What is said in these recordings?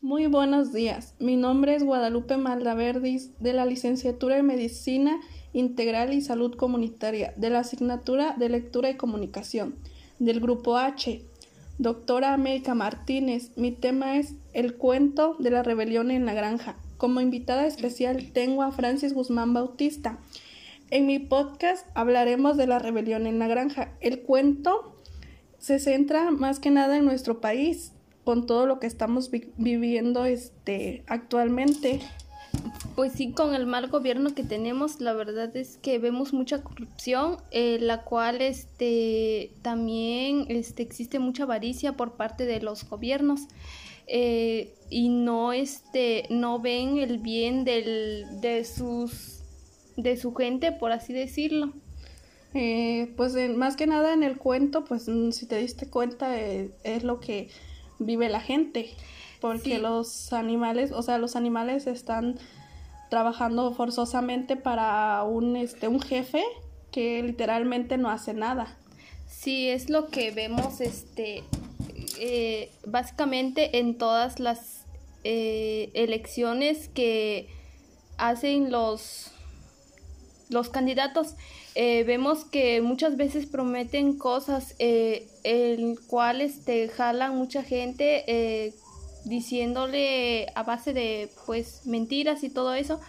Muy buenos días. Mi nombre es Guadalupe Maldaverdis de la licenciatura en Medicina Integral y Salud Comunitaria de la asignatura de Lectura y Comunicación del Grupo H. Doctora América Martínez, mi tema es El cuento de la rebelión en la granja. Como invitada especial tengo a Francis Guzmán Bautista. En mi podcast hablaremos de la rebelión en la granja. El cuento se centra más que nada en nuestro país, con todo lo que estamos viviendo este actualmente. Pues sí, con el mal gobierno que tenemos, la verdad es que vemos mucha corrupción, eh, la cual este también este existe mucha avaricia por parte de los gobiernos eh, y no este no ven el bien del, de sus de su gente, por así decirlo. Eh, pues más que nada en el cuento, pues si te diste cuenta es lo que vive la gente, porque los animales, o sea, los animales están trabajando forzosamente para un, este, un jefe que literalmente no hace nada. Sí, es lo que vemos, este, eh, básicamente en todas las eh, elecciones que hacen los los candidatos eh, vemos que muchas veces prometen cosas eh, el cual este jalan mucha gente eh, diciéndole a base de pues mentiras y todo eso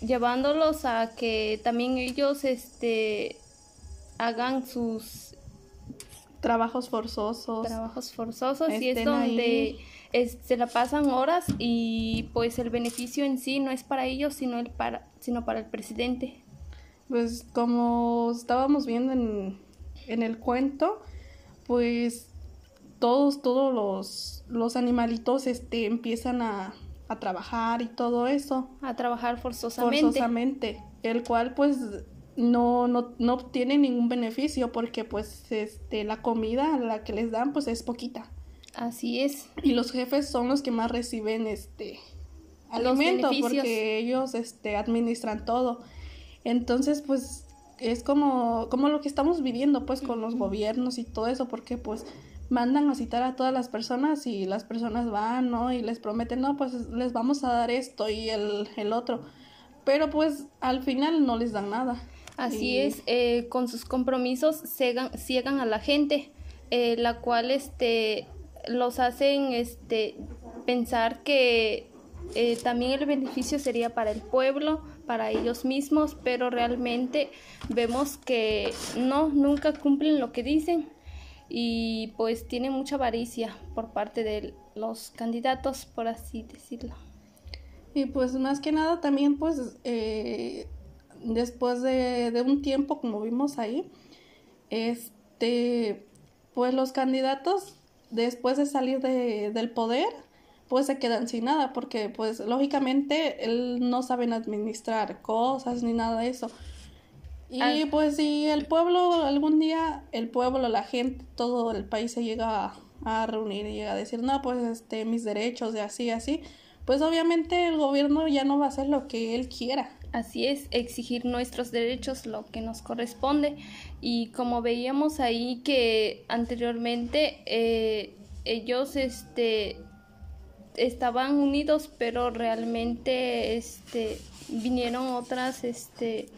llevándolos a que también ellos este hagan sus trabajos forzosos trabajos forzosos y es donde se la pasan horas y pues el beneficio en sí no es para ellos sino el para sino para el presidente. Pues como estábamos viendo en, en el cuento pues todos todos los, los animalitos este empiezan a, a trabajar y todo eso. A trabajar forzosamente. Forzosamente el cual pues no, no, no obtiene ningún beneficio porque pues este la comida la que les dan pues es poquita Así es. Y los jefes son los que más reciben este alimento porque ellos este administran todo. Entonces, pues es como como lo que estamos viviendo pues con los gobiernos y todo eso porque pues mandan a citar a todas las personas y las personas van, ¿no? Y les prometen, no, pues les vamos a dar esto y el, el otro. Pero pues al final no les dan nada. Así es, eh, con sus compromisos ciegan, ciegan a la gente, eh, la cual este los hacen este, pensar que eh, también el beneficio sería para el pueblo, para ellos mismos, pero realmente vemos que no, nunca cumplen lo que dicen y pues tiene mucha avaricia por parte de los candidatos, por así decirlo. Y pues más que nada también pues eh, después de, de un tiempo como vimos ahí, este pues los candidatos después de salir de, del poder, pues se quedan sin nada, porque pues lógicamente él no saben administrar cosas ni nada de eso. Y pues si el pueblo, algún día, el pueblo, la gente, todo el país se llega a, reunir y llega a decir, no, pues este, mis derechos de así, así, pues obviamente el gobierno ya no va a hacer lo que él quiera. Así es, exigir nuestros derechos, lo que nos corresponde. Y como veíamos ahí que anteriormente eh, ellos este, estaban unidos, pero realmente este, vinieron otras, este,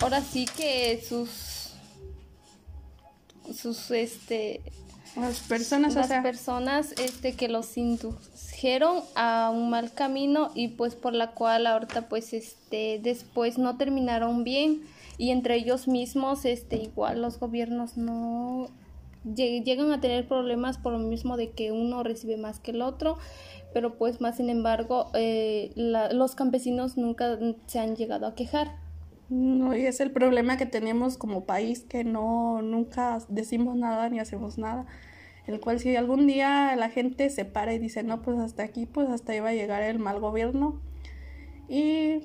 ahora sí que sus, sus, este, las personas, las personas, este, que los indujeron a un mal camino y pues por la cual ahorita pues este después no terminaron bien. Y entre ellos mismos este igual los gobiernos no llegan a tener problemas por lo mismo de que uno recibe más que el otro. Pero pues más sin embargo eh, los campesinos nunca se han llegado a quejar no y es el problema que tenemos como país que no nunca decimos nada ni hacemos nada el cual si algún día la gente se para y dice, no, pues hasta aquí, pues hasta iba a llegar el mal gobierno. Y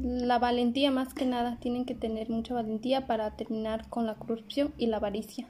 la valentía más que nada, tienen que tener mucha valentía para terminar con la corrupción y la avaricia.